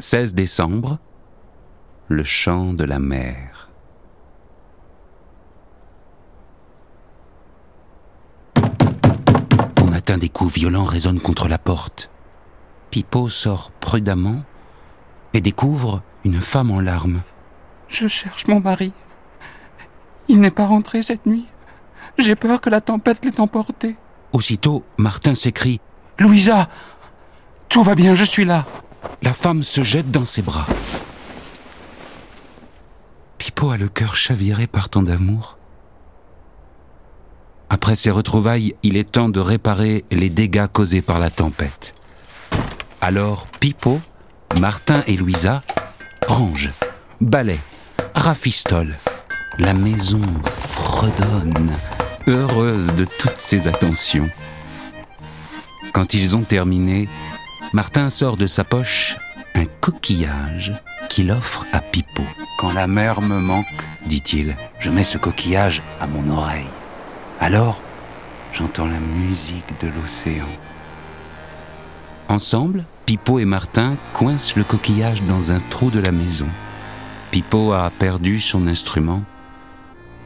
16 décembre, le chant de la mer. Au matin, des coups violents résonnent contre la porte. Pipo sort prudemment et découvre une femme en larmes. Je cherche mon mari. Il n'est pas rentré cette nuit. J'ai peur que la tempête l'ait emporté. Aussitôt, Martin s'écrie Louisa Tout va bien, je suis là. La femme se jette dans ses bras. Pipo a le cœur chaviré par tant d'amour. Après ces retrouvailles, il est temps de réparer les dégâts causés par la tempête. Alors Pipo, Martin et Louisa rangent, balayent, rafistolent. La maison fredonne, heureuse de toutes ces attentions. Quand ils ont terminé, Martin sort de sa poche un coquillage qu'il offre à Pipo. Quand la mer me manque, dit-il, je mets ce coquillage à mon oreille. Alors, j'entends la musique de l'océan. Ensemble, Pipo et Martin coincent le coquillage dans un trou de la maison. Pipo a perdu son instrument,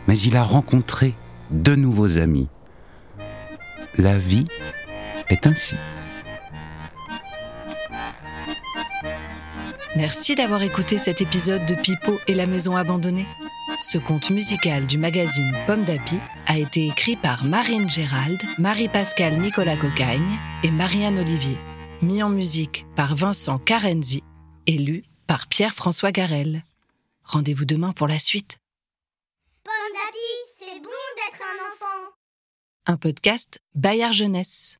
mais il a rencontré de nouveaux amis. La vie est ainsi. Merci d'avoir écouté cet épisode de Pipo et la maison abandonnée. Ce conte musical du magazine Pomme d'Api a été écrit par Marine Gérald, Marie-Pascale Nicolas Cocagne et Marianne Olivier. Mis en musique par Vincent Carenzi et lu par Pierre-François Garel. Rendez-vous demain pour la suite. Pomme d'api, c'est bon d'être un enfant. Un podcast Bayard Jeunesse.